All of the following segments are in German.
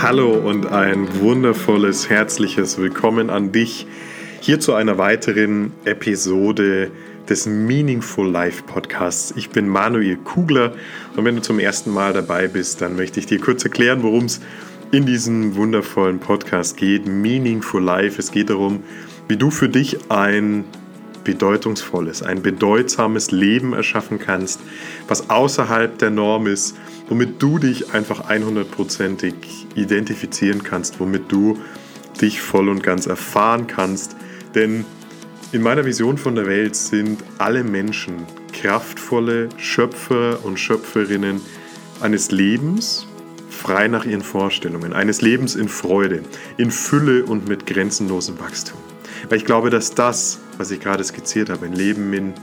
Hallo und ein wundervolles, herzliches Willkommen an dich hier zu einer weiteren Episode des Meaningful Life Podcasts. Ich bin Manuel Kugler und wenn du zum ersten Mal dabei bist, dann möchte ich dir kurz erklären, worum es in diesem wundervollen Podcast geht. Meaningful Life. Es geht darum, wie du für dich ein bedeutungsvolles, ein bedeutsames Leben erschaffen kannst, was außerhalb der Norm ist, womit du dich einfach 100%ig identifizieren kannst, womit du dich voll und ganz erfahren kannst. Denn in meiner Vision von der Welt sind alle Menschen kraftvolle Schöpfer und Schöpferinnen eines Lebens, frei nach ihren Vorstellungen, eines Lebens in Freude, in Fülle und mit grenzenlosem Wachstum. Weil ich glaube, dass das, was ich gerade skizziert habe, ein Leben in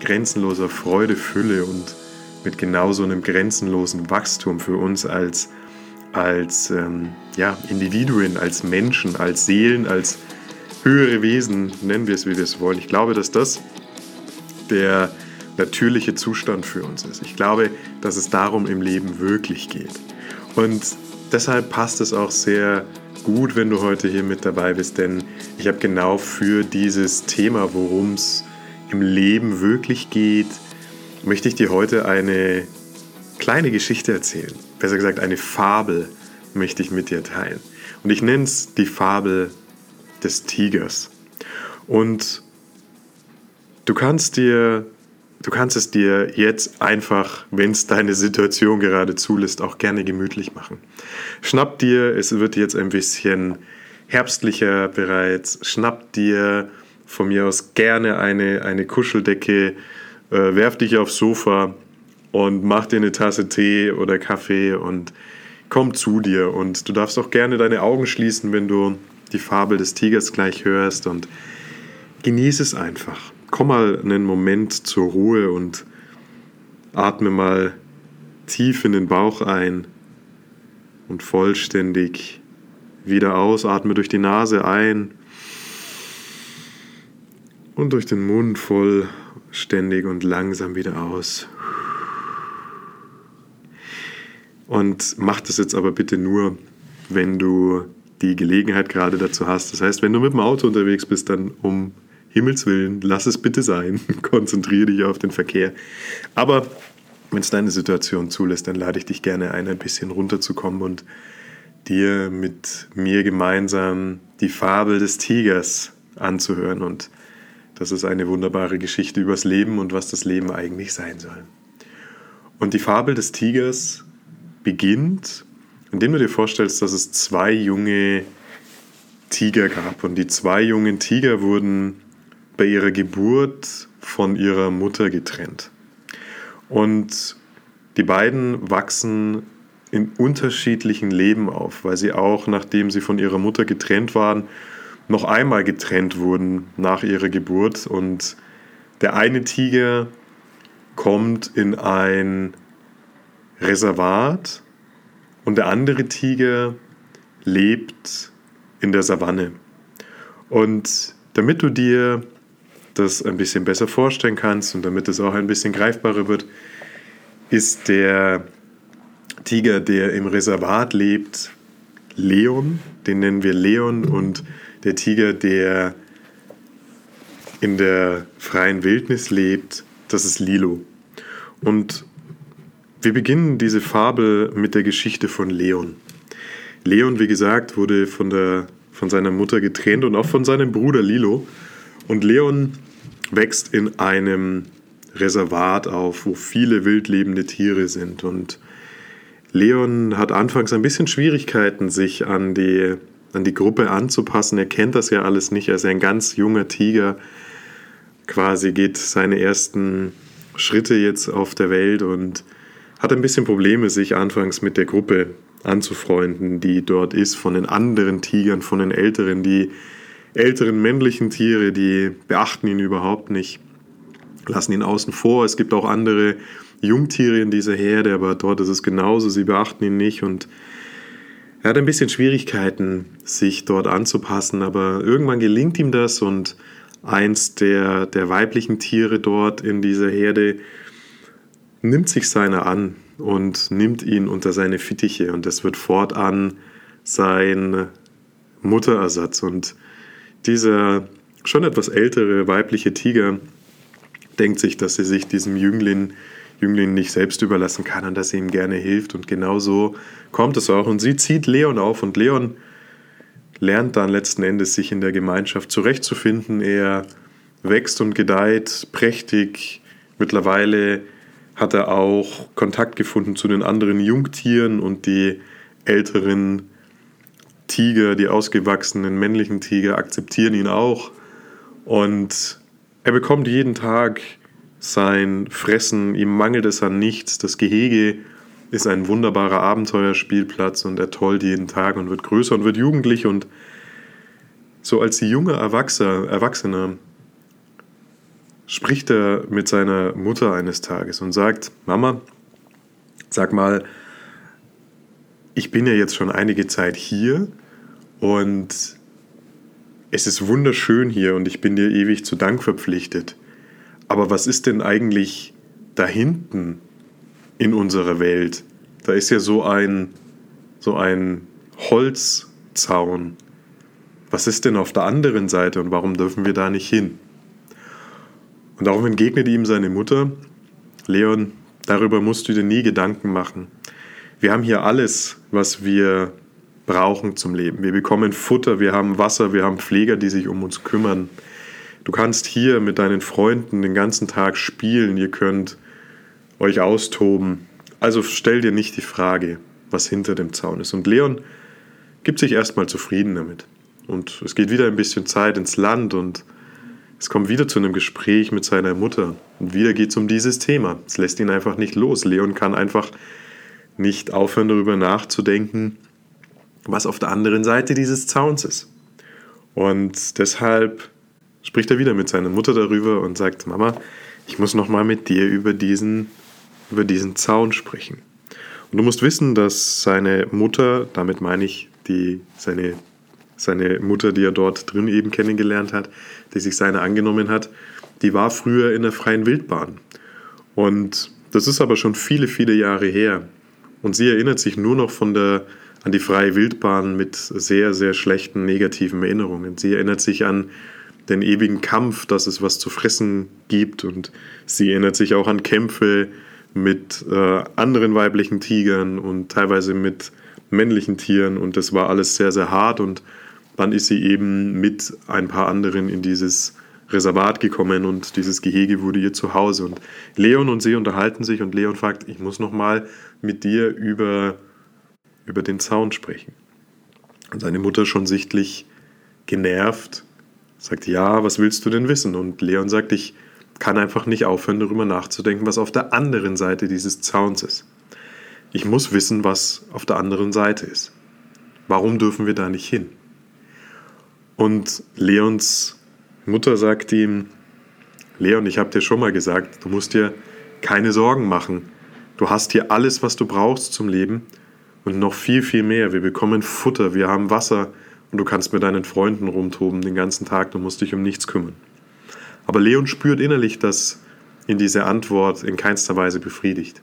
grenzenloser Freude, Fülle und mit genau so einem grenzenlosen Wachstum für uns als, als ähm, ja, Individuen, als Menschen, als Seelen, als höhere Wesen, nennen wir es, wie wir es wollen. Ich glaube, dass das der natürliche Zustand für uns ist. Ich glaube, dass es darum im Leben wirklich geht. Und deshalb passt es auch sehr gut, wenn du heute hier mit dabei bist, denn ich habe genau für dieses Thema, worum es im Leben wirklich geht, möchte ich dir heute eine kleine Geschichte erzählen. Besser gesagt, eine Fabel möchte ich mit dir teilen. Und ich nenne es die Fabel des Tigers. Und du kannst dir Du kannst es dir jetzt einfach, wenn es deine Situation gerade zulässt, auch gerne gemütlich machen. Schnapp dir, es wird jetzt ein bisschen herbstlicher bereits, schnapp dir von mir aus gerne eine, eine Kuscheldecke, äh, werf dich aufs Sofa und mach dir eine Tasse Tee oder Kaffee und komm zu dir. Und du darfst auch gerne deine Augen schließen, wenn du die Fabel des Tigers gleich hörst und genieße es einfach komm mal einen Moment zur Ruhe und atme mal tief in den Bauch ein und vollständig wieder aus. Atme durch die Nase ein und durch den Mund vollständig und langsam wieder aus. Und mach das jetzt aber bitte nur, wenn du die Gelegenheit gerade dazu hast. Das heißt, wenn du mit dem Auto unterwegs bist, dann um Himmels Willen, lass es bitte sein. Konzentriere dich auf den Verkehr. Aber wenn es deine Situation zulässt, dann lade ich dich gerne ein, ein bisschen runterzukommen und dir mit mir gemeinsam die Fabel des Tigers anzuhören. Und das ist eine wunderbare Geschichte übers Leben und was das Leben eigentlich sein soll. Und die Fabel des Tigers beginnt, indem du dir vorstellst, dass es zwei junge Tiger gab. Und die zwei jungen Tiger wurden bei ihrer Geburt von ihrer Mutter getrennt. Und die beiden wachsen in unterschiedlichen Leben auf, weil sie auch, nachdem sie von ihrer Mutter getrennt waren, noch einmal getrennt wurden nach ihrer Geburt. Und der eine Tiger kommt in ein Reservat und der andere Tiger lebt in der Savanne. Und damit du dir das ein bisschen besser vorstellen kannst und damit es auch ein bisschen greifbarer wird, ist der Tiger, der im Reservat lebt, Leon, den nennen wir Leon, und der Tiger, der in der freien Wildnis lebt, das ist Lilo. Und wir beginnen diese Fabel mit der Geschichte von Leon. Leon, wie gesagt, wurde von, der, von seiner Mutter getrennt und auch von seinem Bruder Lilo. Und Leon wächst in einem Reservat auf, wo viele wildlebende Tiere sind. Und Leon hat anfangs ein bisschen Schwierigkeiten, sich an die, an die Gruppe anzupassen. Er kennt das ja alles nicht. Er ist ein ganz junger Tiger, quasi geht seine ersten Schritte jetzt auf der Welt und hat ein bisschen Probleme, sich anfangs mit der Gruppe anzufreunden, die dort ist, von den anderen Tigern, von den Älteren, die älteren männlichen Tiere, die beachten ihn überhaupt nicht, lassen ihn außen vor. Es gibt auch andere Jungtiere in dieser Herde, aber dort ist es genauso, sie beachten ihn nicht und er hat ein bisschen Schwierigkeiten, sich dort anzupassen, aber irgendwann gelingt ihm das und eins der, der weiblichen Tiere dort in dieser Herde nimmt sich seiner an und nimmt ihn unter seine Fittiche und es wird fortan sein Mutterersatz. Und dieser schon etwas ältere weibliche Tiger denkt sich, dass sie sich diesem Jüngling, Jüngling nicht selbst überlassen kann und dass sie ihm gerne hilft. Und genau so kommt es auch. Und sie zieht Leon auf und Leon lernt dann letzten Endes sich in der Gemeinschaft zurechtzufinden. Er wächst und gedeiht prächtig. Mittlerweile hat er auch Kontakt gefunden zu den anderen Jungtieren und die älteren Tiger, die ausgewachsenen männlichen Tiger akzeptieren ihn auch. Und er bekommt jeden Tag sein Fressen, ihm mangelt es an nichts. Das Gehege ist ein wunderbarer Abenteuerspielplatz und er tollt jeden Tag und wird größer und wird jugendlich und so als junger Erwachsener spricht er mit seiner Mutter eines Tages und sagt, Mama, sag mal, ich bin ja jetzt schon einige Zeit hier und es ist wunderschön hier und ich bin dir ewig zu Dank verpflichtet. Aber was ist denn eigentlich da hinten in unserer Welt? Da ist ja so ein, so ein Holzzaun. Was ist denn auf der anderen Seite und warum dürfen wir da nicht hin? Und darum entgegnet ihm seine Mutter, Leon, darüber musst du dir nie Gedanken machen. Wir haben hier alles, was wir brauchen zum Leben. Wir bekommen Futter, wir haben Wasser, wir haben Pfleger, die sich um uns kümmern. Du kannst hier mit deinen Freunden den ganzen Tag spielen, ihr könnt euch austoben. Also stell dir nicht die Frage, was hinter dem Zaun ist. Und Leon gibt sich erstmal zufrieden damit. Und es geht wieder ein bisschen Zeit ins Land und es kommt wieder zu einem Gespräch mit seiner Mutter. Und wieder geht es um dieses Thema. Es lässt ihn einfach nicht los. Leon kann einfach nicht aufhören, darüber nachzudenken, was auf der anderen Seite dieses Zauns ist. Und deshalb spricht er wieder mit seiner Mutter darüber und sagt, Mama, ich muss nochmal mit dir über diesen, über diesen Zaun sprechen. Und du musst wissen, dass seine Mutter, damit meine ich die, seine seine Mutter, die er dort drin eben kennengelernt hat, die sich seiner angenommen hat, die war früher in der freien Wildbahn. Und das ist aber schon viele, viele Jahre her. Und sie erinnert sich nur noch von der, an die freie Wildbahn mit sehr, sehr schlechten negativen Erinnerungen. Sie erinnert sich an den ewigen Kampf, dass es was zu fressen gibt. Und sie erinnert sich auch an Kämpfe mit äh, anderen weiblichen Tigern und teilweise mit männlichen Tieren. Und das war alles sehr, sehr hart und dann ist sie eben mit ein paar anderen in dieses Reservat gekommen und dieses Gehege wurde ihr zu Hause. Und Leon und sie unterhalten sich und Leon fragt, ich muss noch mal mit dir über, über den Zaun sprechen. Und seine Mutter schon sichtlich genervt, sagt, ja, was willst du denn wissen? Und Leon sagt, ich kann einfach nicht aufhören, darüber nachzudenken, was auf der anderen Seite dieses Zauns ist. Ich muss wissen, was auf der anderen Seite ist. Warum dürfen wir da nicht hin? Und Leons Mutter sagt ihm, Leon, ich habe dir schon mal gesagt, du musst dir keine Sorgen machen. Du hast hier alles, was du brauchst zum Leben und noch viel, viel mehr. Wir bekommen Futter, wir haben Wasser und du kannst mit deinen Freunden rumtoben den ganzen Tag, du musst dich um nichts kümmern. Aber Leon spürt innerlich, dass ihn diese Antwort in keinster Weise befriedigt.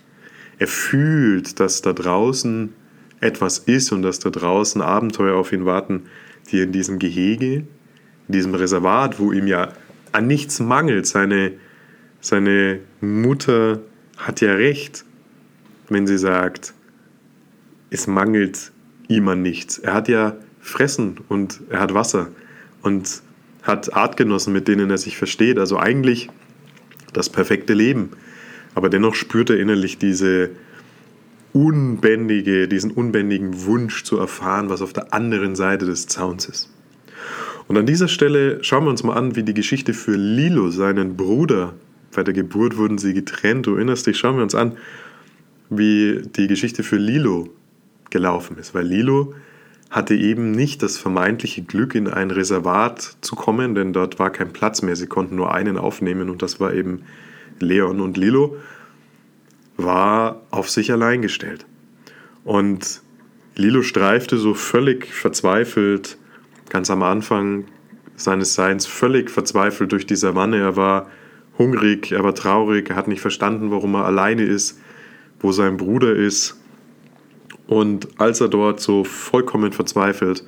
Er fühlt, dass da draußen etwas ist und dass da draußen Abenteuer auf ihn warten, die in diesem Gehege, diesem Reservat, wo ihm ja an nichts mangelt, seine, seine Mutter hat ja recht, wenn sie sagt, es mangelt ihm an nichts. Er hat ja Fressen und er hat Wasser und hat Artgenossen, mit denen er sich versteht. Also eigentlich das perfekte Leben. Aber dennoch spürt er innerlich diese unbändige, diesen unbändigen Wunsch zu erfahren, was auf der anderen Seite des Zauns ist. Und an dieser Stelle schauen wir uns mal an, wie die Geschichte für Lilo, seinen Bruder, bei der Geburt wurden sie getrennt, du erinnerst dich, schauen wir uns an, wie die Geschichte für Lilo gelaufen ist. Weil Lilo hatte eben nicht das vermeintliche Glück, in ein Reservat zu kommen, denn dort war kein Platz mehr. Sie konnten nur einen aufnehmen und das war eben Leon. Und Lilo war auf sich allein gestellt. Und Lilo streifte so völlig verzweifelt, ganz am Anfang seines Seins, völlig verzweifelt durch die Savanne. Er war hungrig, er war traurig, er hat nicht verstanden, warum er alleine ist, wo sein Bruder ist. Und als er dort so vollkommen verzweifelt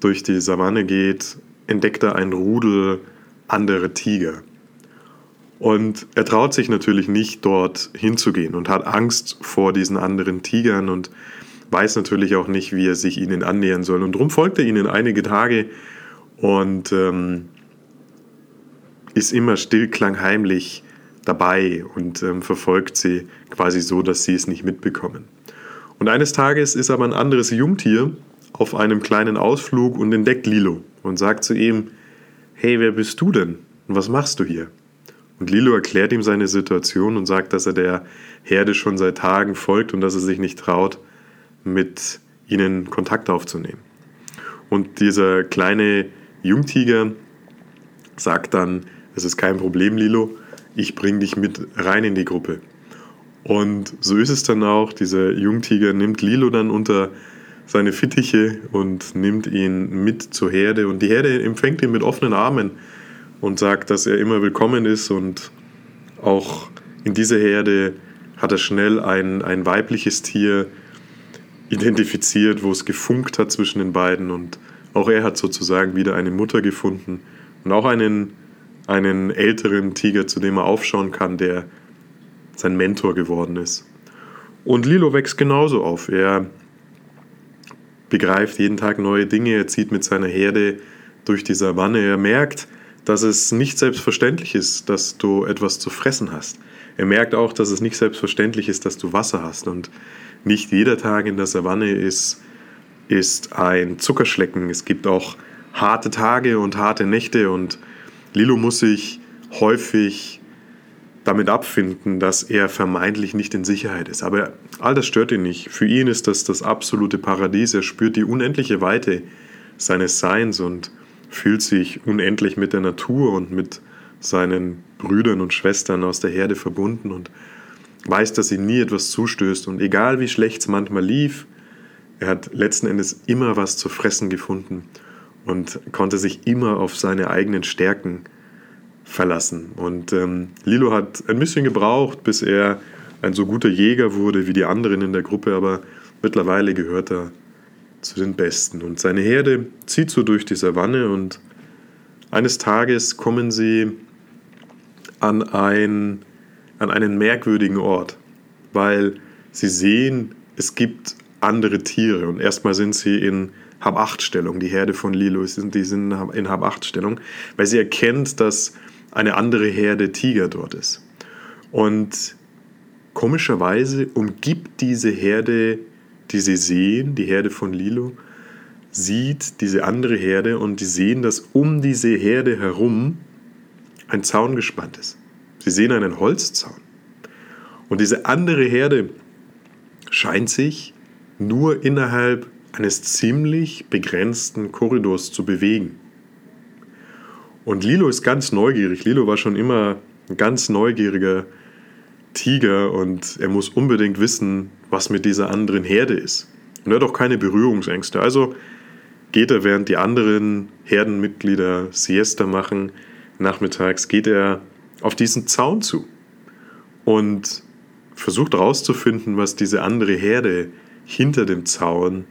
durch die Savanne geht, entdeckt er ein Rudel anderer Tiger. Und er traut sich natürlich nicht, dort hinzugehen und hat Angst vor diesen anderen Tigern und weiß natürlich auch nicht, wie er sich ihnen annähern soll. Und darum folgt er ihnen einige Tage und ähm, ist immer stillklangheimlich dabei und ähm, verfolgt sie quasi so, dass sie es nicht mitbekommen. Und eines Tages ist aber ein anderes Jungtier auf einem kleinen Ausflug und entdeckt Lilo und sagt zu ihm, hey, wer bist du denn und was machst du hier? Und Lilo erklärt ihm seine Situation und sagt, dass er der Herde schon seit Tagen folgt und dass er sich nicht traut, mit ihnen Kontakt aufzunehmen. Und dieser kleine Jungtiger sagt dann, es ist kein Problem, Lilo, ich bringe dich mit rein in die Gruppe. Und so ist es dann auch, dieser Jungtiger nimmt Lilo dann unter seine Fittiche und nimmt ihn mit zur Herde. Und die Herde empfängt ihn mit offenen Armen und sagt, dass er immer willkommen ist. Und auch in dieser Herde hat er schnell ein, ein weibliches Tier identifiziert, wo es gefunkt hat zwischen den beiden. Und auch er hat sozusagen wieder eine Mutter gefunden und auch einen, einen älteren Tiger, zu dem er aufschauen kann, der sein Mentor geworden ist. Und Lilo wächst genauso auf. Er begreift jeden Tag neue Dinge, er zieht mit seiner Herde durch die Savanne, er merkt, dass es nicht selbstverständlich ist, dass du etwas zu fressen hast. Er merkt auch, dass es nicht selbstverständlich ist, dass du Wasser hast. Und nicht jeder Tag in der Savanne ist, ist ein Zuckerschlecken. Es gibt auch harte Tage und harte Nächte. Und Lilo muss sich häufig damit abfinden, dass er vermeintlich nicht in Sicherheit ist. Aber all das stört ihn nicht. Für ihn ist das das absolute Paradies. Er spürt die unendliche Weite seines Seins und fühlt sich unendlich mit der Natur und mit seinen Brüdern und Schwestern aus der Herde verbunden und weiß, dass ihm nie etwas zustößt. Und egal wie schlecht es manchmal lief, er hat letzten Endes immer was zu fressen gefunden und konnte sich immer auf seine eigenen Stärken verlassen. Und ähm, Lilo hat ein bisschen gebraucht, bis er ein so guter Jäger wurde wie die anderen in der Gruppe, aber mittlerweile gehört er zu den Besten. Und seine Herde zieht so durch die Savanne und eines Tages kommen sie an, ein, an einen merkwürdigen Ort, weil sie sehen, es gibt andere Tiere und erstmal sind sie in Hab-8-Stellung, die Herde von Lilo, die sind in Hab-8-Stellung, weil sie erkennt, dass eine andere Herde Tiger dort ist. Und komischerweise umgibt diese Herde, die sie sehen, die Herde von Lilo, sieht diese andere Herde und die sehen, dass um diese Herde herum ein Zaun gespannt ist. Sie sehen einen Holzzaun. Und diese andere Herde scheint sich nur innerhalb eines ziemlich begrenzten Korridors zu bewegen. Und Lilo ist ganz neugierig. Lilo war schon immer ein ganz neugieriger Tiger und er muss unbedingt wissen, was mit dieser anderen Herde ist. Und er hat auch keine Berührungsängste. Also geht er, während die anderen Herdenmitglieder Siesta machen, nachmittags, geht er auf diesen Zaun zu und versucht herauszufinden, was diese andere Herde hinter dem Zaun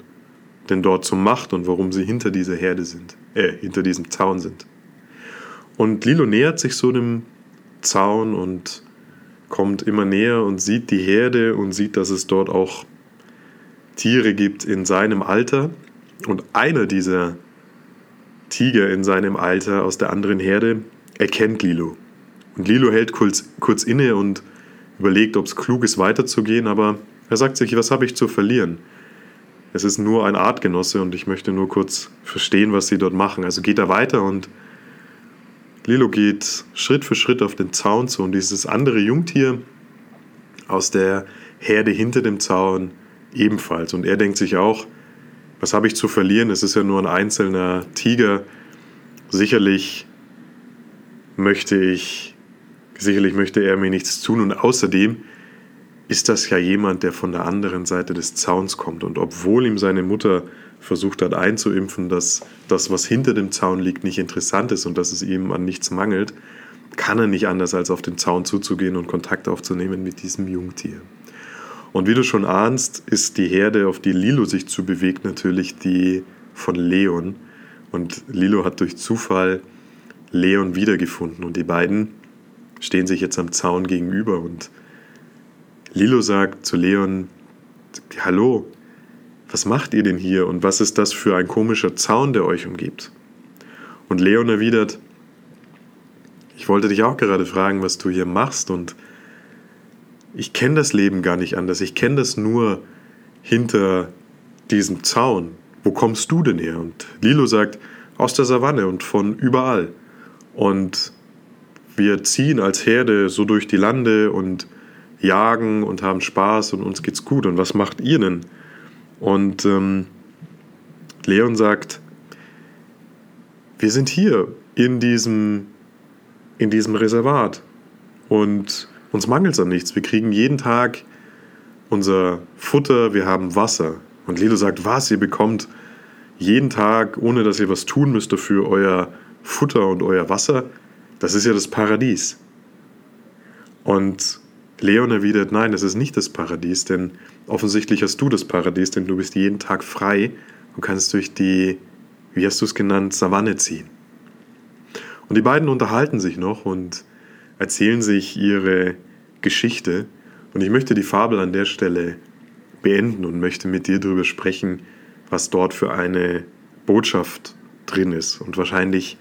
denn dort so macht und warum sie hinter dieser Herde sind, äh, hinter diesem Zaun sind. Und Lilo nähert sich so dem Zaun und kommt immer näher und sieht die Herde und sieht, dass es dort auch Tiere gibt in seinem Alter. Und einer dieser Tiger in seinem Alter aus der anderen Herde erkennt Lilo. Und Lilo hält kurz, kurz inne und überlegt, ob es klug ist, weiterzugehen, aber er sagt sich, was habe ich zu verlieren? Es ist nur ein Artgenosse und ich möchte nur kurz verstehen, was sie dort machen. Also geht er weiter und Lilo geht Schritt für Schritt auf den Zaun zu und dieses andere Jungtier aus der Herde hinter dem Zaun ebenfalls. Und er denkt sich auch, was habe ich zu verlieren? Es ist ja nur ein einzelner Tiger. Sicherlich möchte ich, sicherlich möchte er mir nichts tun. Und außerdem ist das ja jemand, der von der anderen Seite des Zauns kommt. Und obwohl ihm seine Mutter versucht hat einzuimpfen, dass das, was hinter dem Zaun liegt, nicht interessant ist und dass es ihm an nichts mangelt, kann er nicht anders, als auf den Zaun zuzugehen und Kontakt aufzunehmen mit diesem Jungtier. Und wie du schon ahnst, ist die Herde, auf die Lilo sich zu bewegt, natürlich die von Leon. Und Lilo hat durch Zufall Leon wiedergefunden. Und die beiden stehen sich jetzt am Zaun gegenüber. Und Lilo sagt zu Leon, Hallo, was macht ihr denn hier und was ist das für ein komischer Zaun, der euch umgibt? Und Leon erwidert, ich wollte dich auch gerade fragen, was du hier machst und ich kenne das Leben gar nicht anders. Ich kenne das nur hinter diesem Zaun. Wo kommst du denn her? Und Lilo sagt, aus der Savanne und von überall. Und wir ziehen als Herde so durch die Lande und jagen und haben Spaß und uns geht's gut. Und was macht ihr denn? Und ähm, Leon sagt, wir sind hier in diesem, in diesem Reservat und uns mangelt es an nichts. Wir kriegen jeden Tag unser Futter, wir haben Wasser. Und Lilo sagt, was, ihr bekommt jeden Tag, ohne dass ihr was tun müsst dafür, euer Futter und euer Wasser. Das ist ja das Paradies. Und Leon erwidert, nein, das ist nicht das Paradies, denn offensichtlich hast du das Paradies, denn du bist jeden Tag frei und kannst durch die, wie hast du es genannt, Savanne ziehen. Und die beiden unterhalten sich noch und erzählen sich ihre Geschichte. Und ich möchte die Fabel an der Stelle beenden und möchte mit dir darüber sprechen, was dort für eine Botschaft drin ist. Und wahrscheinlich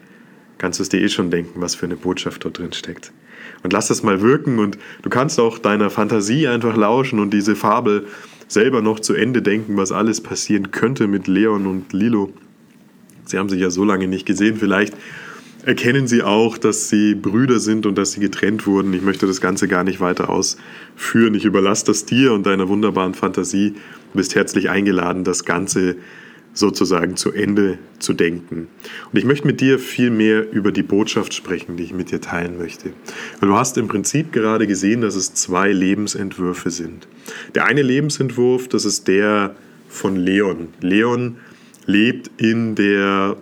kannst du es dir eh schon denken, was für eine Botschaft dort drin steckt und lass das mal wirken und du kannst auch deiner Fantasie einfach lauschen und diese Fabel selber noch zu Ende denken, was alles passieren könnte mit Leon und Lilo. Sie haben sich ja so lange nicht gesehen, vielleicht erkennen sie auch, dass sie Brüder sind und dass sie getrennt wurden. Ich möchte das Ganze gar nicht weiter ausführen. Ich überlasse das dir und deiner wunderbaren Fantasie. Du bist herzlich eingeladen, das Ganze sozusagen zu Ende zu denken. Und ich möchte mit dir viel mehr über die Botschaft sprechen, die ich mit dir teilen möchte. Weil du hast im Prinzip gerade gesehen, dass es zwei Lebensentwürfe sind. Der eine Lebensentwurf, das ist der von Leon. Leon lebt in, der,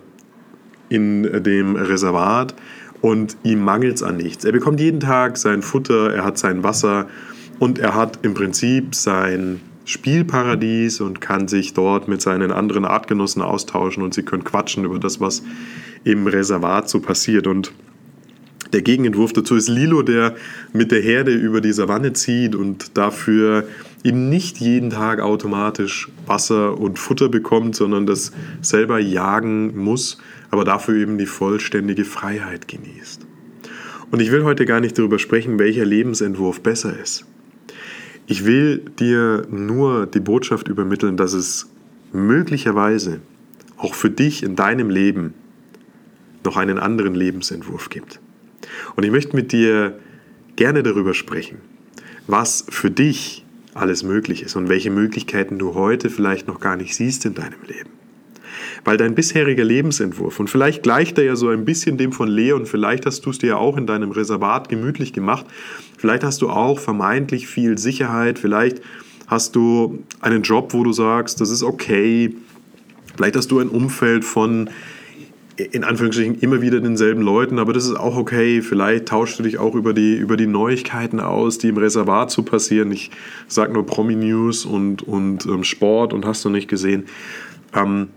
in dem Reservat und ihm mangelt es an nichts. Er bekommt jeden Tag sein Futter, er hat sein Wasser und er hat im Prinzip sein Spielparadies und kann sich dort mit seinen anderen Artgenossen austauschen und sie können quatschen über das, was im Reservat so passiert. Und der Gegenentwurf dazu ist Lilo, der mit der Herde über die Savanne zieht und dafür eben nicht jeden Tag automatisch Wasser und Futter bekommt, sondern das selber jagen muss, aber dafür eben die vollständige Freiheit genießt. Und ich will heute gar nicht darüber sprechen, welcher Lebensentwurf besser ist. Ich will dir nur die Botschaft übermitteln, dass es möglicherweise auch für dich in deinem Leben noch einen anderen Lebensentwurf gibt. Und ich möchte mit dir gerne darüber sprechen, was für dich alles möglich ist und welche Möglichkeiten du heute vielleicht noch gar nicht siehst in deinem Leben. Weil dein bisheriger Lebensentwurf, und vielleicht gleicht er ja so ein bisschen dem von Leon, vielleicht hast du es dir ja auch in deinem Reservat gemütlich gemacht, vielleicht hast du auch vermeintlich viel Sicherheit, vielleicht hast du einen Job, wo du sagst, das ist okay, vielleicht hast du ein Umfeld von in Anführungsstrichen immer wieder denselben Leuten, aber das ist auch okay. Vielleicht tauschst du dich auch über die, über die Neuigkeiten aus, die im Reservat so passieren. Ich sage nur Promi-News und, und ähm, Sport und hast du nicht gesehen. Ähm,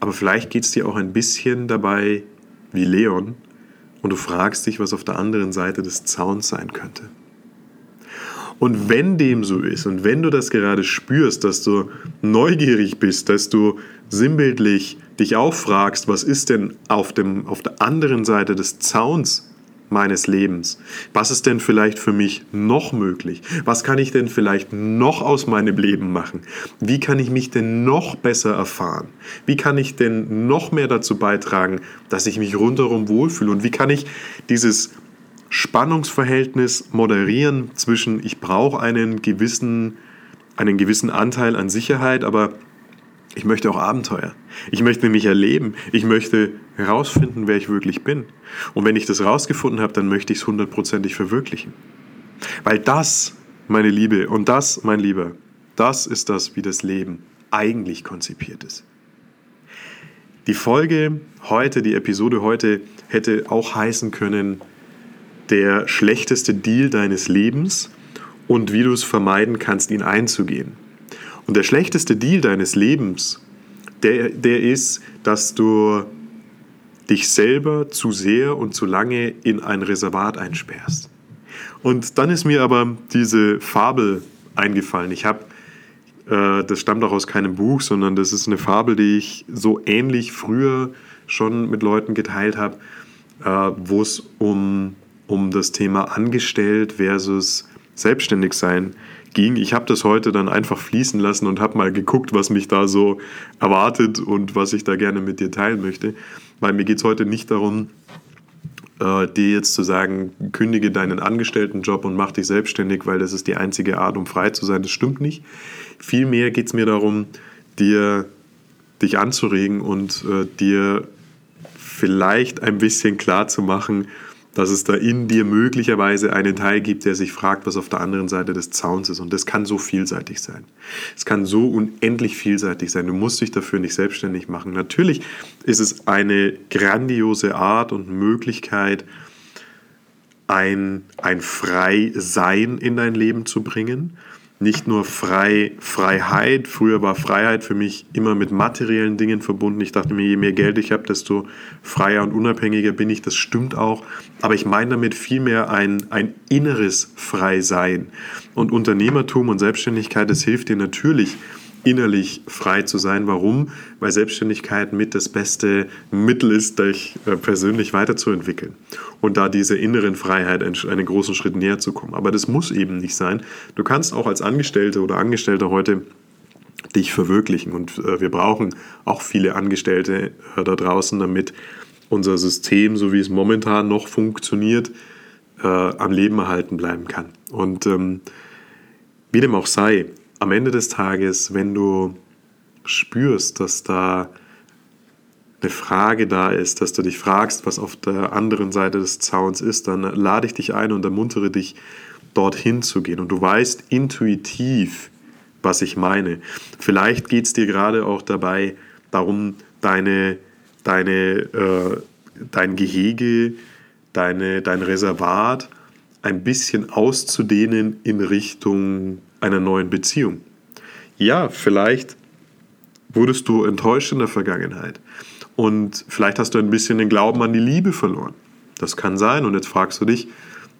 aber vielleicht geht es dir auch ein bisschen dabei wie Leon und du fragst dich, was auf der anderen Seite des Zauns sein könnte. Und wenn dem so ist und wenn du das gerade spürst, dass du neugierig bist, dass du sinnbildlich dich auch fragst, was ist denn auf, dem, auf der anderen Seite des Zauns meines Lebens? Was ist denn vielleicht für mich noch möglich? Was kann ich denn vielleicht noch aus meinem Leben machen? Wie kann ich mich denn noch besser erfahren? Wie kann ich denn noch mehr dazu beitragen, dass ich mich rundherum wohlfühle? Und wie kann ich dieses Spannungsverhältnis moderieren zwischen ich brauche einen gewissen, einen gewissen Anteil an Sicherheit, aber ich möchte auch Abenteuer. Ich möchte mich erleben. Ich möchte herausfinden, wer ich wirklich bin. Und wenn ich das herausgefunden habe, dann möchte ich es hundertprozentig verwirklichen. Weil das, meine Liebe, und das, mein Lieber, das ist das, wie das Leben eigentlich konzipiert ist. Die Folge heute, die Episode heute hätte auch heißen können, der schlechteste Deal deines Lebens und wie du es vermeiden kannst, ihn einzugehen. Und der schlechteste Deal deines Lebens, der, der ist, dass du dich selber zu sehr und zu lange in ein Reservat einsperrst. Und dann ist mir aber diese Fabel eingefallen. Ich habe, äh, das stammt auch aus keinem Buch, sondern das ist eine Fabel, die ich so ähnlich früher schon mit Leuten geteilt habe, äh, wo es um, um das Thema angestellt versus selbstständig sein ging. Ich habe das heute dann einfach fließen lassen und habe mal geguckt, was mich da so erwartet und was ich da gerne mit dir teilen möchte. Weil mir geht es heute nicht darum, äh, dir jetzt zu sagen, kündige deinen Angestelltenjob und mach dich selbstständig, weil das ist die einzige Art, um frei zu sein. Das stimmt nicht. Vielmehr geht es mir darum, dir dich anzuregen und äh, dir vielleicht ein bisschen klar zu machen, dass es da in dir möglicherweise einen Teil gibt, der sich fragt, was auf der anderen Seite des Zauns ist. Und das kann so vielseitig sein. Es kann so unendlich vielseitig sein. Du musst dich dafür nicht selbstständig machen. Natürlich ist es eine grandiose Art und Möglichkeit, ein, ein Frei-Sein in dein Leben zu bringen nicht nur frei, Freiheit. Früher war Freiheit für mich immer mit materiellen Dingen verbunden. Ich dachte mir, je mehr Geld ich habe, desto freier und unabhängiger bin ich. Das stimmt auch. Aber ich meine damit vielmehr ein, ein inneres Freisein. Und Unternehmertum und Selbstständigkeit, das hilft dir natürlich, innerlich frei zu sein. Warum? Weil Selbstständigkeit mit das beste Mittel ist, dich äh, persönlich weiterzuentwickeln und da diese inneren Freiheit einen großen Schritt näher zu kommen. Aber das muss eben nicht sein. Du kannst auch als Angestellte oder Angestellter heute dich verwirklichen und äh, wir brauchen auch viele Angestellte äh, da draußen, damit unser System, so wie es momentan noch funktioniert, am Leben erhalten bleiben kann. Und ähm, wie dem auch sei, am Ende des Tages, wenn du spürst, dass da eine Frage da ist, dass du dich fragst, was auf der anderen Seite des Zauns ist, dann lade ich dich ein und ermuntere dich, dorthin zu gehen. Und du weißt intuitiv, was ich meine. Vielleicht geht es dir gerade auch dabei darum, deine, deine, äh, dein Gehege, deine, dein Reservat ein bisschen auszudehnen in Richtung einer neuen Beziehung. Ja, vielleicht wurdest du enttäuscht in der Vergangenheit und vielleicht hast du ein bisschen den Glauben an die Liebe verloren. Das kann sein und jetzt fragst du dich,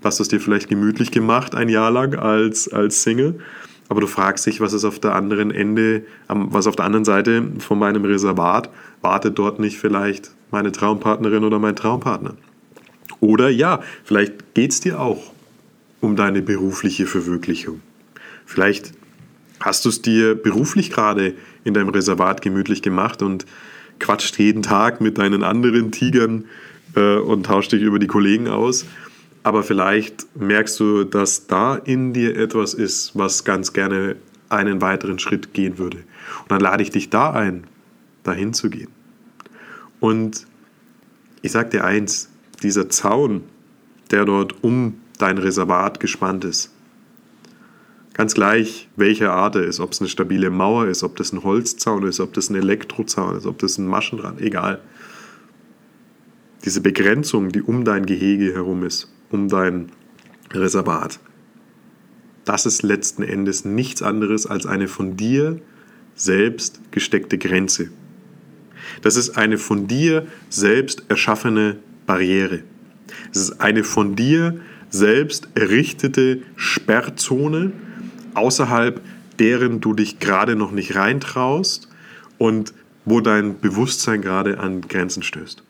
hast du es dir vielleicht gemütlich gemacht ein Jahr lang als, als Single, aber du fragst dich, was ist auf der anderen Ende, was auf der anderen Seite von meinem Reservat, wartet dort nicht vielleicht meine Traumpartnerin oder mein Traumpartner? Oder ja, vielleicht geht es dir auch um deine berufliche Verwirklichung. Vielleicht hast du es dir beruflich gerade in deinem Reservat gemütlich gemacht und quatscht jeden Tag mit deinen anderen Tigern äh, und tauscht dich über die Kollegen aus. Aber vielleicht merkst du, dass da in dir etwas ist, was ganz gerne einen weiteren Schritt gehen würde. Und dann lade ich dich da ein, dahin zu gehen. Und ich sage dir eins, dieser Zaun, der dort um dein Reservat gespannt ist, Ganz gleich, welche Art er ist, ob es eine stabile Mauer ist, ob das ein Holzzaun ist, ob das ein Elektrozaun ist, ob das ein Maschendraht, egal. Diese Begrenzung, die um dein Gehege herum ist, um dein Reservat, das ist letzten Endes nichts anderes als eine von dir selbst gesteckte Grenze. Das ist eine von dir selbst erschaffene Barriere. Es ist eine von dir selbst errichtete Sperrzone, außerhalb deren du dich gerade noch nicht reintraust und wo dein Bewusstsein gerade an Grenzen stößt.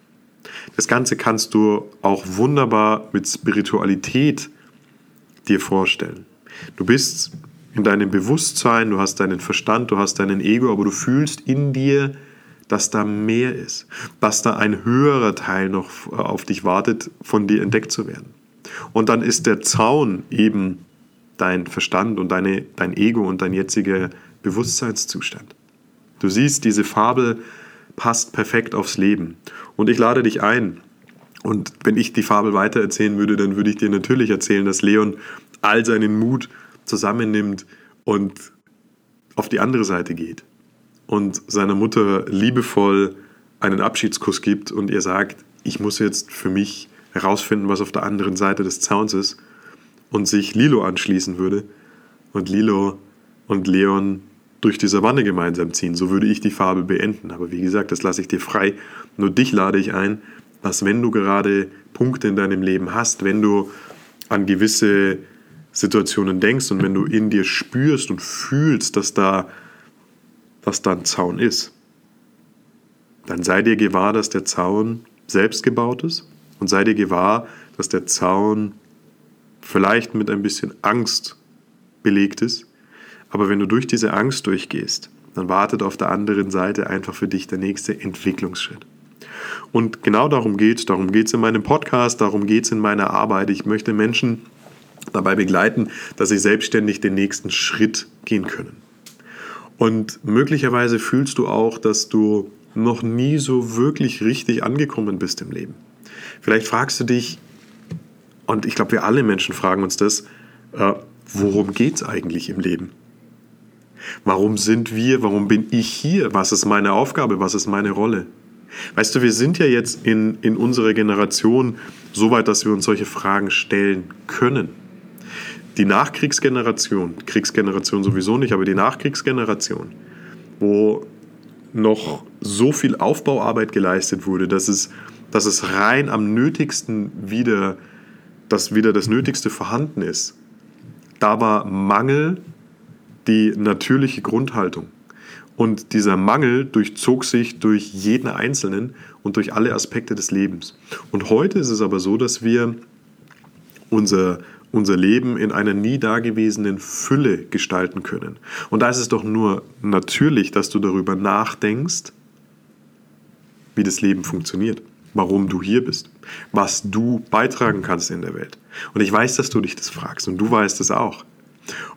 Das Ganze kannst du auch wunderbar mit Spiritualität dir vorstellen. Du bist in deinem Bewusstsein, du hast deinen Verstand, du hast deinen Ego, aber du fühlst in dir, dass da mehr ist, dass da ein höherer Teil noch auf dich wartet, von dir entdeckt zu werden. Und dann ist der Zaun eben dein Verstand und deine, dein Ego und dein jetziger Bewusstseinszustand. Du siehst, diese Fabel passt perfekt aufs Leben. Und ich lade dich ein. Und wenn ich die Fabel weitererzählen würde, dann würde ich dir natürlich erzählen, dass Leon all seinen Mut zusammennimmt und auf die andere Seite geht und seiner Mutter liebevoll einen Abschiedskuss gibt und ihr sagt, ich muss jetzt für mich herausfinden, was auf der anderen Seite des Zauns ist und sich Lilo anschließen würde und Lilo und Leon durch die Savanne gemeinsam ziehen. So würde ich die Fabel beenden. Aber wie gesagt, das lasse ich dir frei. Nur dich lade ich ein, dass wenn du gerade Punkte in deinem Leben hast, wenn du an gewisse Situationen denkst und wenn du in dir spürst und fühlst, dass da, dass da ein Zaun ist, dann sei dir gewahr, dass der Zaun selbst gebaut ist und sei dir gewahr, dass der Zaun vielleicht mit ein bisschen Angst belegt ist. Aber wenn du durch diese Angst durchgehst, dann wartet auf der anderen Seite einfach für dich der nächste Entwicklungsschritt. Und genau darum geht es. Darum geht es in meinem Podcast, darum geht es in meiner Arbeit. Ich möchte Menschen dabei begleiten, dass sie selbstständig den nächsten Schritt gehen können. Und möglicherweise fühlst du auch, dass du noch nie so wirklich richtig angekommen bist im Leben. Vielleicht fragst du dich, und ich glaube, wir alle Menschen fragen uns das, äh, worum geht es eigentlich im Leben? Warum sind wir, warum bin ich hier? Was ist meine Aufgabe? Was ist meine Rolle? Weißt du, wir sind ja jetzt in, in unserer Generation so weit, dass wir uns solche Fragen stellen können. Die Nachkriegsgeneration, Kriegsgeneration sowieso nicht, aber die Nachkriegsgeneration, wo noch so viel Aufbauarbeit geleistet wurde, dass es, dass es rein am nötigsten wieder, dass wieder das Nötigste vorhanden ist. Da war Mangel die natürliche Grundhaltung. Und dieser Mangel durchzog sich durch jeden Einzelnen und durch alle Aspekte des Lebens. Und heute ist es aber so, dass wir unser, unser Leben in einer nie dagewesenen Fülle gestalten können. Und da ist es doch nur natürlich, dass du darüber nachdenkst, wie das Leben funktioniert, warum du hier bist, was du beitragen kannst in der Welt. Und ich weiß, dass du dich das fragst und du weißt es auch.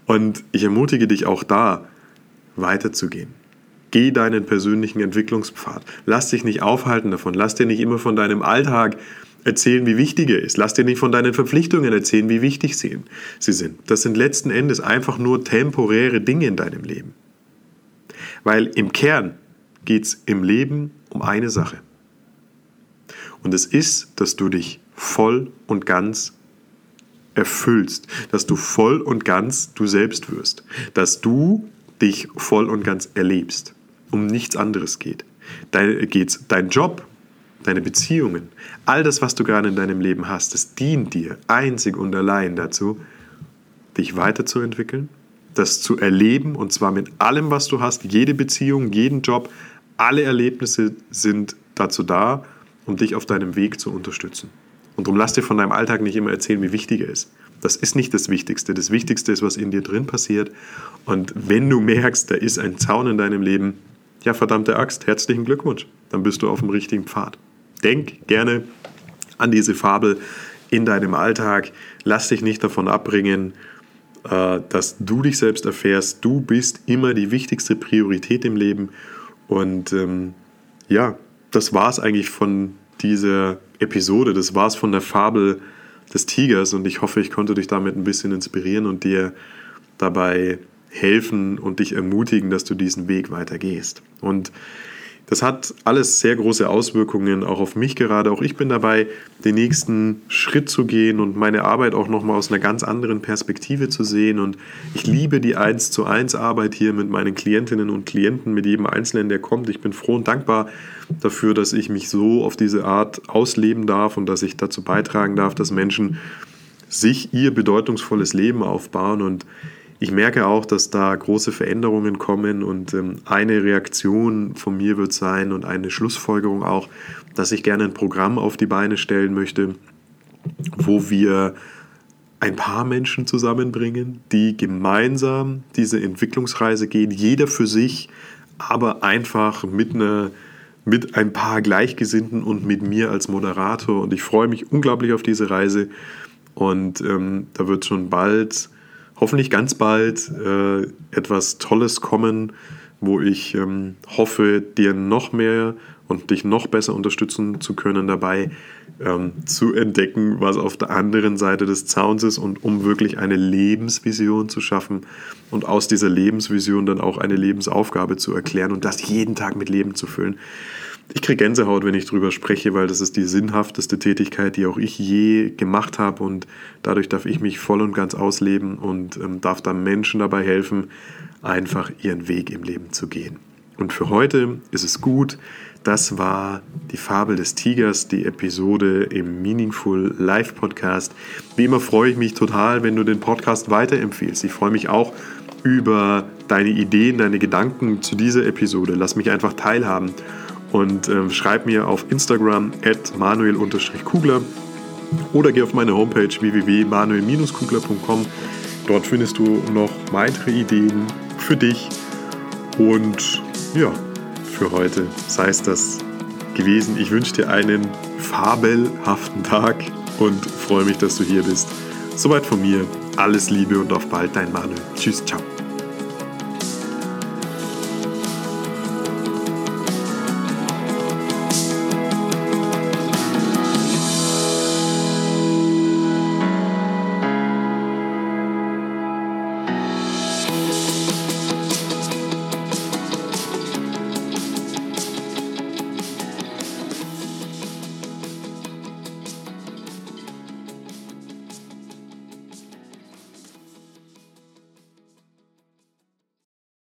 Und ich ermutige dich auch da, weiterzugehen. Geh deinen persönlichen Entwicklungspfad. Lass dich nicht aufhalten davon. Lass dir nicht immer von deinem Alltag erzählen, wie wichtig er ist. Lass dir nicht von deinen Verpflichtungen erzählen, wie wichtig sie sind. Das sind letzten Endes einfach nur temporäre Dinge in deinem Leben. Weil im Kern geht es im Leben um eine Sache. Und es ist, dass du dich voll und ganz erfüllst, dass du voll und ganz du selbst wirst, dass du dich voll und ganz erlebst um nichts anderes geht. Dein, geht's, dein Job, deine Beziehungen, all das, was du gerade in deinem Leben hast, das dient dir einzig und allein dazu, dich weiterzuentwickeln, das zu erleben und zwar mit allem, was du hast, jede Beziehung, jeden Job, alle Erlebnisse sind dazu da, um dich auf deinem Weg zu unterstützen. Und darum lass dir von deinem Alltag nicht immer erzählen, wie wichtig er ist. Das ist nicht das Wichtigste. Das Wichtigste ist, was in dir drin passiert. Und wenn du merkst, da ist ein Zaun in deinem Leben, ja, verdammte Axt, herzlichen Glückwunsch. Dann bist du auf dem richtigen Pfad. Denk gerne an diese Fabel in deinem Alltag. Lass dich nicht davon abbringen, äh, dass du dich selbst erfährst. Du bist immer die wichtigste Priorität im Leben. Und ähm, ja, das war es eigentlich von dieser Episode. Das war es von der Fabel des Tigers. Und ich hoffe, ich konnte dich damit ein bisschen inspirieren und dir dabei helfen und dich ermutigen, dass du diesen Weg weitergehst. Und das hat alles sehr große Auswirkungen auch auf mich gerade. Auch ich bin dabei, den nächsten Schritt zu gehen und meine Arbeit auch nochmal aus einer ganz anderen Perspektive zu sehen. Und ich liebe die 1 zu 1 Arbeit hier mit meinen Klientinnen und Klienten, mit jedem Einzelnen, der kommt. Ich bin froh und dankbar dafür, dass ich mich so auf diese Art ausleben darf und dass ich dazu beitragen darf, dass Menschen sich ihr bedeutungsvolles Leben aufbauen. Und ich merke auch, dass da große Veränderungen kommen und ähm, eine Reaktion von mir wird sein und eine Schlussfolgerung auch, dass ich gerne ein Programm auf die Beine stellen möchte, wo wir ein paar Menschen zusammenbringen, die gemeinsam diese Entwicklungsreise gehen, jeder für sich, aber einfach mit einer mit ein paar Gleichgesinnten und mit mir als Moderator. Und ich freue mich unglaublich auf diese Reise. Und ähm, da wird schon bald hoffentlich ganz bald äh, etwas Tolles kommen, wo ich ähm, hoffe, dir noch mehr und dich noch besser unterstützen zu können dabei, ähm, zu entdecken, was auf der anderen Seite des Zauns ist und um wirklich eine Lebensvision zu schaffen und aus dieser Lebensvision dann auch eine Lebensaufgabe zu erklären und das jeden Tag mit Leben zu füllen. Ich kriege Gänsehaut, wenn ich drüber spreche, weil das ist die sinnhafteste Tätigkeit, die auch ich je gemacht habe und dadurch darf ich mich voll und ganz ausleben und ähm, darf dann Menschen dabei helfen, einfach ihren Weg im Leben zu gehen. Und für heute ist es gut. Das war die Fabel des Tigers, die Episode im Meaningful Live Podcast. Wie immer freue ich mich total, wenn du den Podcast weiterempfiehlst. Ich freue mich auch über deine Ideen, deine Gedanken zu dieser Episode. Lass mich einfach teilhaben und äh, schreib mir auf Instagram at manuel-kugler oder geh auf meine Homepage www.manuel-kugler.com. Dort findest du noch weitere Ideen für dich. Und ja, für heute sei es das gewesen. Ich wünsche dir einen fabelhaften Tag und freue mich, dass du hier bist. Soweit von mir. Alles Liebe und auf bald, dein Manuel. Tschüss, ciao.